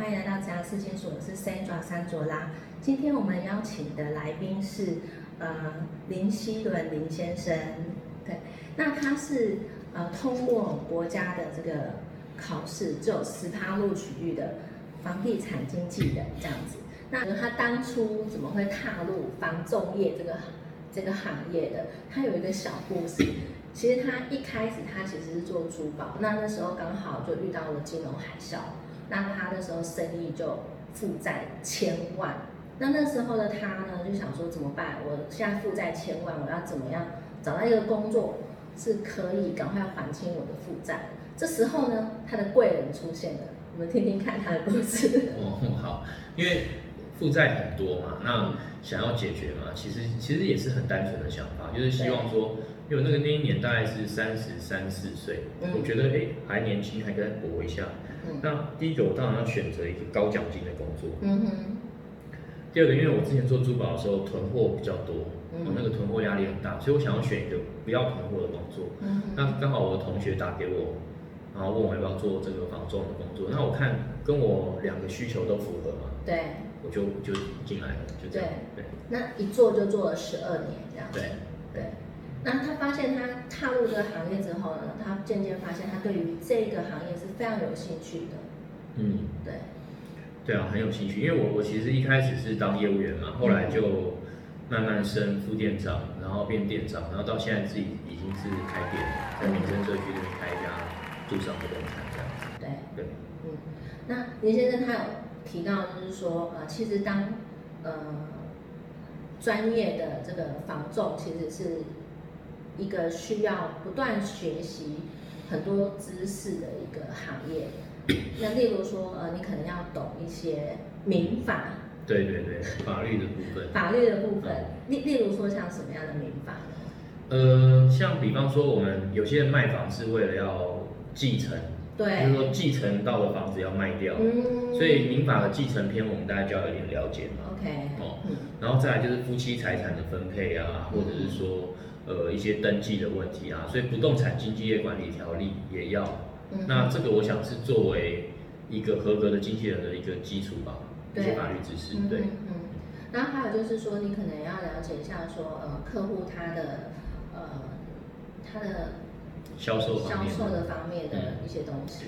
欢迎来到子牙四金所，我是 Sandra 山卓拉。今天我们邀请的来宾是呃林希伦林先生，对，那他是呃通过国家的这个考试，只有十趴录取率的房地产经纪人这样子。那他当初怎么会踏入房仲业这个这个行业的？他有一个小故事。其实他一开始他其实是做珠宝，那那时候刚好就遇到了金融海啸，那他那时候生意就负债千万。那那时候的他呢，就想说怎么办？我现在负债千万，我要怎么样找到一个工作是可以赶快还清我的负债？这时候呢，他的贵人出现了，我们听听看他的故事。哦，好，因为负债很多嘛，那想要解决嘛，其实其实也是很单纯的想法，就是希望说。因为那个那一年大概是三十三四岁，我觉得哎还年轻，还跟搏一下。那第一个我当然要选择一个高奖金的工作。嗯哼。第二个，因为我之前做珠宝的时候囤货比较多，我那个囤货压力很大，所以我想要选一个不要囤货的工作。嗯那刚好我的同学打给我，然后问我要不要做这个房仲的工作。那我看跟我两个需求都符合嘛。对。我就就进来了，就这样。对。那一做就做了十二年，这样。对。对。那他发现他踏入这个行业之后呢，他渐渐发现他对于这个行业是非常有兴趣的。嗯，对，对啊，很有兴趣。因为我我其实一开始是当业务员嘛，后来就慢慢升副店长，然后变店长，然后到现在自己已经是开店，在民生社区这边开一家住商不动产这样子。对对，嗯，那林先生他有提到就是说，呃，其实当呃专业的这个房仲其实是。一个需要不断学习很多知识的一个行业，那例如说，呃，你可能要懂一些民法，对对对，法律的部分，法律的部分，例例如说像什么样的民法呢？呃，像比方说，我们有些人卖房是为了要继承，对，就是说继承到的房子要卖掉，嗯，所以民法的继承篇我们大家就要有点了解嘛，OK，哦，然后再来就是夫妻财产的分配啊，或者是说。呃，一些登记的问题啊，所以不动产经纪业管理条例也要。那这个我想是作为一个合格的经纪人的一个基础吧，一些法律知识。对。嗯。然后还有就是说，你可能要了解一下说，呃，客户他的呃他的销售销售的方面的一些东西。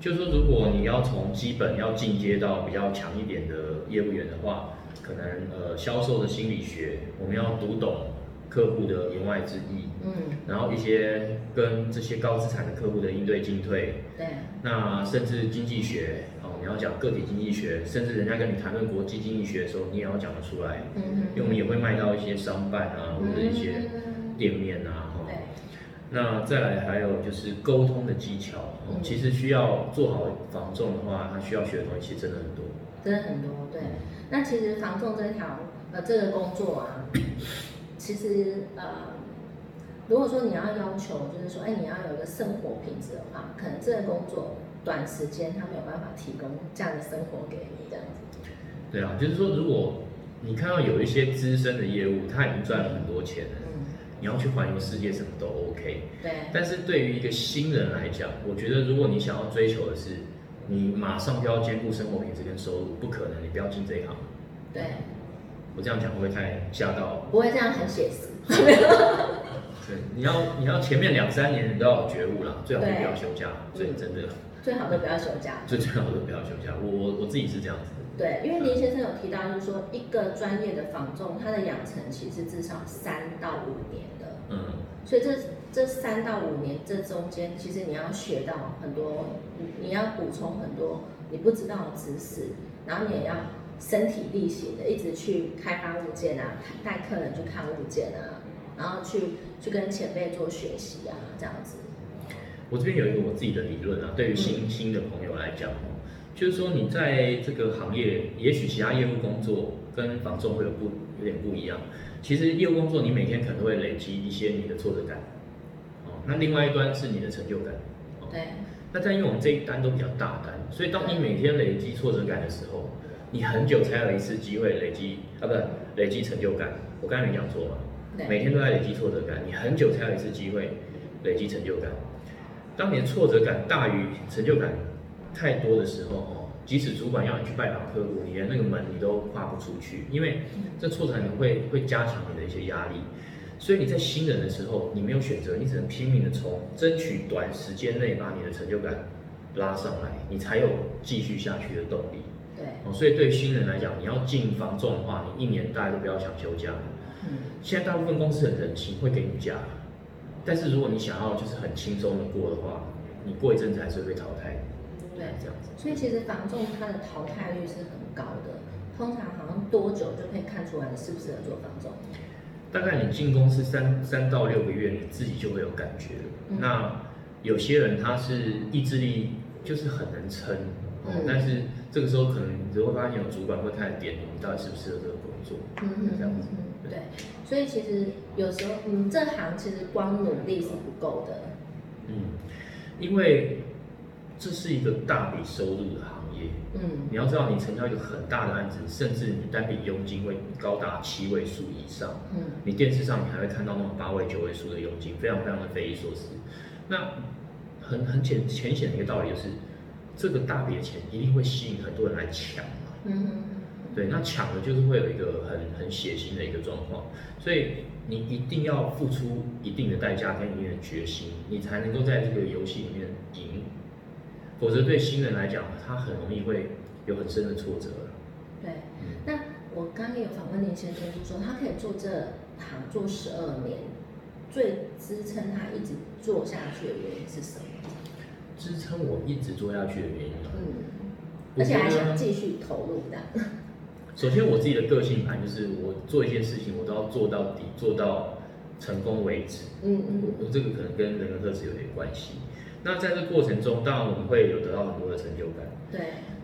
就说如果你要从基本要进阶到比较强一点的业务员的话，可能呃销售的心理学我们要读懂。客户的言外之意，嗯，然后一些跟这些高资产的客户的应对进退，对，那甚至经济学，哦，你要讲个体经济学，甚至人家跟你谈论国际经济学的时候，你也要讲得出来，嗯嗯，因为我们也会卖到一些商办啊，或者一些店面啊，哈，那再来还有就是沟通的技巧，其实需要做好防重的话，他需要学的东西真的很多，真的很多，对，那其实防重这条呃这个工作啊。其实呃，如果说你要要求，就是说，哎，你要有一个生活品质的话，可能这个工作短时间他没有办法提供这样的生活给你这样子。对啊，就是说，如果你看到有一些资深的业务，他已经赚了很多钱了，嗯，你要去环游世界什么都 OK。对。但是对于一个新人来讲，我觉得如果你想要追求的是你马上就要兼顾生活品质跟收入，不可能，你不要进这一行。对。我这样讲会不会太吓到？不会这样很写实。对，你要你要前面两三年你都要有觉悟啦，最好都不要休假，所以真的。最好都不要休假。最最好都不要休假，我我我自己是这样子。对，因为林先生有提到，就是说一个专业的仿重，他的养成其实至少三到五年的。嗯。所以这这三到五年这中间，其实你要学到很多，你你要补充很多你不知道的知识，然后你也要。身体力行的，一直去开发物件啊，带客人去看物件啊，然后去去跟前辈做学习啊，这样子。我这边有一个我自己的理论啊，对于新新的朋友来讲哦，就是说你在这个行业，也许其他业务工作跟房仲会有不有点不一样。其实业务工作你每天可能会累积一些你的挫折感，哦，那另外一端是你的成就感。对。那在因为我们这一单都比较大单，所以当你每天累积挫折感的时候。你很久才有一次机会累积啊，不是累积成就感。我刚才没讲错嘛？每天都在累积挫折感，你很久才有一次机会累积成就感。当你的挫折感大于成就感太多的时候哦，即使主管要你去拜访客户，你连那个门你都跨不出去，因为这挫折感会会加强你的一些压力。所以你在新人的时候，你没有选择，你只能拼命的冲，争取短时间内把你的成就感拉上来，你才有继续下去的动力。所以对新人来讲，你要进房仲的话，你一年大家都不要想休假。嗯，现在大部分公司很人情，会给你假，但是如果你想要就是很轻松的过的话，你过一阵子还是会被淘汰。对，这样子。所以其实房仲它的淘汰率是很高的，通常好像多久就可以看出来你适不适合做房仲？大概你进公司三三到六个月，你自己就会有感觉了。嗯那有些人他是意志力就是很能撑，哦嗯。但是这个时候可能你就会发现有主管会开始点你，你到底适不适合这个工作，嗯嗯这样子。嗯，对，所以其实有时候，嗯，这行其实光努力是不够的，嗯，因为这是一个大笔收入的行业，嗯。你要知道，你成交一个很大的案子，甚至你单笔佣金会高达七位数以上。嗯。你电视上你还会看到那种八位、九位数的佣金，非常非常的匪夷所思。那很很浅浅显的一个道理就是，这个大笔的钱一定会吸引很多人来抢嘛。嗯嗯对，那抢的就是会有一个很很血腥的一个状况，所以你一定要付出一定的代价跟一定的决心，你才能够在这个游戏里面赢。否则对新人来讲，他很容易会有很深的挫折。对。嗯那我刚刚也有访问林先生，就说他可以做这行做十二年，最支撑他一直做下去的原因是什么？支撑我一直做下去的原因啊，嗯，而且还想得继续投入的。首先我自己的个性盘就是，我做一件事情我都要做到底，做到成功为止。嗯嗯我我这个可能跟人格特质有点关系。那在这过程中，当然我们会有得到很多的成就感。对，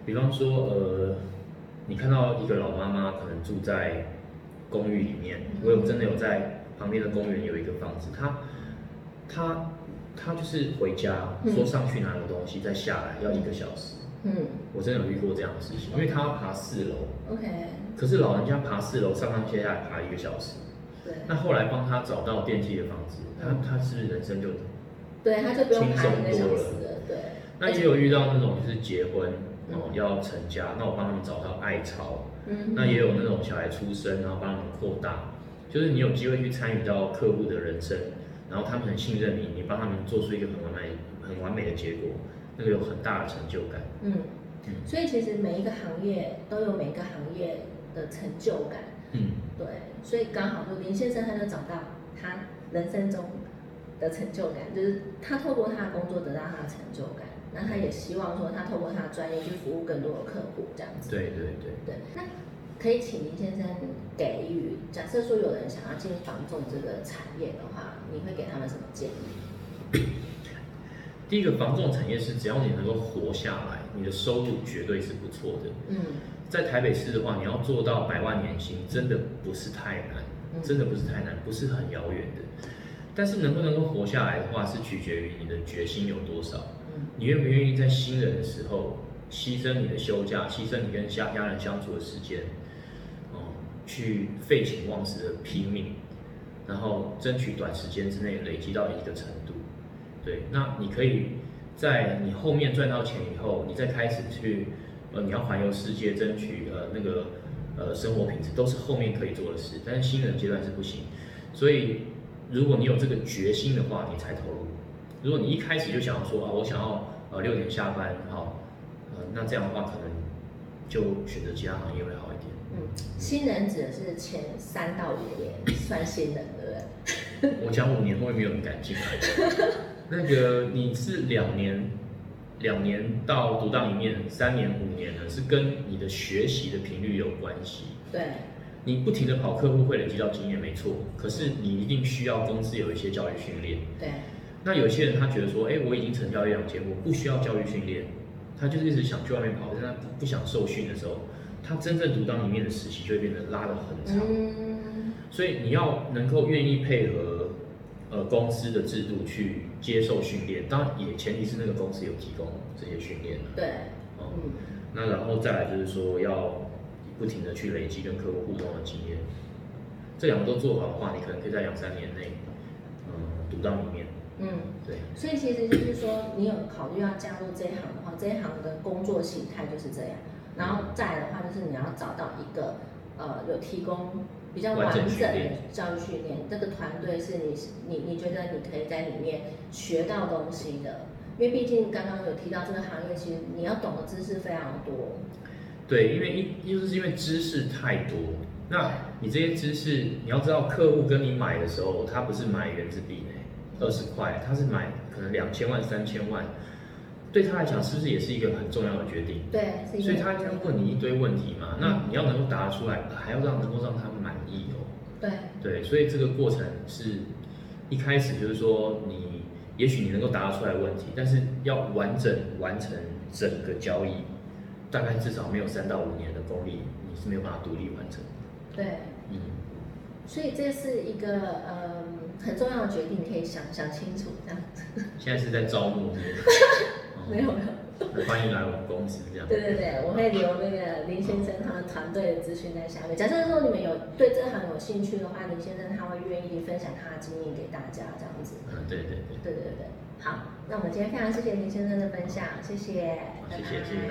比方说，呃，你看到一个老妈妈可能住在公寓里面，我有真的有在旁边的公园有一个房子，她她她就是回家嗯。说上去拿个东西，再下来要一个小时。嗯。我真的有遇过这样的事情，因为他要爬四楼，，OK，可是老人家爬四楼上上下下爬一个小时。对，那后来帮他找到电梯的房子，他他是不是人生就对，他就不用轻松排一个小多了？时了，对。那也有遇到那种就是结婚嗯。哦要成家，那我帮他们找到爱巢，嗯。那也有那种小孩出生，然后帮他们扩大，就是你有机会去参与到客户的人生，然后他们很信任你，你帮他们做出一个很完美、很完美的结果，那个有很大的成就感。嗯嗯，所以其实每一个行业都有每个行业的成就感，嗯，对，所以刚好就林先生他就找到他人生中的成就感，就是他透过他的工作得到他的成就感，那他也希望说他透过他的专业去服务更多的客户，这样子。对对对。对，那可以请林先生给予，假设说有人想要进房仲这个产业的话，你会给他们什么建议？第一个房仲产业是，只要你能够活下来，你的收入绝对是不错的。嗯在台北市的话，你要做到百万年薪，真的不是太难，嗯真的不是太难，不是很遥远的。但是能不能够活下来的话，是取决于你的决心有多少。嗯你愿不愿意在新人的时候牺牲你的休假，牺牲你跟家家人相处的时间，哦，去废寝忘食的拼命，然后争取短时间之内累积到一个程度。对，那你可以在你后面赚到钱以后，你再开始去，呃，你要环游世界，争取呃那个呃生活品质，都是后面可以做的事。但是新人阶段是不行，所以如果你有这个决心的话，你才投入。如果你一开始就想要说啊，我想要呃六点下班，好，呃，那这样的话可能就选择其他行业会好一点。嗯，新人指的是前三到五年算新人，对不对？我讲五年后面没有人敢进来。那个你是两年，两年到独当一面，三年五年呢，是跟你的学习的频率有关系。对，你不停的跑客户会累积到经验，没错。可是你一定需要公司有一些教育训练。对，那有些人他觉得说，哎，我已经成交一两千，我不需要教育训练，他就是一直想去外面跑，但是他不不想受训的时候，他真正独当一面的时期就会变得拉得很长。嗯，所以你要能够愿意配合呃公司的制度去接受训练，当然也前提是那个公司有提供这些训练的对，那然后再来就是说要不停的去累积跟客户互动的经验，这两个都做好的话，你可能可以在两三年内，嗯，独当一面。嗯，对，所以其实就是说，你有考虑要加入这一行的话，这一行的工作形态就是这样。然后再来的话，就是你要找到一个呃有提供比较完整的教育训练，这个团队是你你你觉得你可以在里面学到东西的。因为毕竟刚刚有提到这个行业，其实你要懂的知识非常多。对，因为一就是因为知识太多，那你这些知识你要知道，客户跟你买的时候，他不是买原子笔呢，二十块，他是买可能两千万、三千万，对他来讲是不是也是一个很重要的决定？对，所以他要问你一堆问题嘛，那你要能够答出来，还要让能够让他满意哦。对，对，所以这个过程是一开始就是说你。也许你能够答得出来问题，但是要完整完成整个交易，大概至少没有三到五年的功力，你是没有办法独立完成。对，嗯，所以这是一个呃很重要的决定，可以想想清楚这样子。现在是在招募，没有没有。欢迎来我们公司，这样。对对对，我会留那个林先生他们团队的资讯在下面。假设说你们有对这行有兴趣的话，林先生他会愿意分享他的经验给大家，这样子。嗯，对对对。对对对，好，那我们今天非常谢谢林先生的分享，谢谢，谢谢谢谢。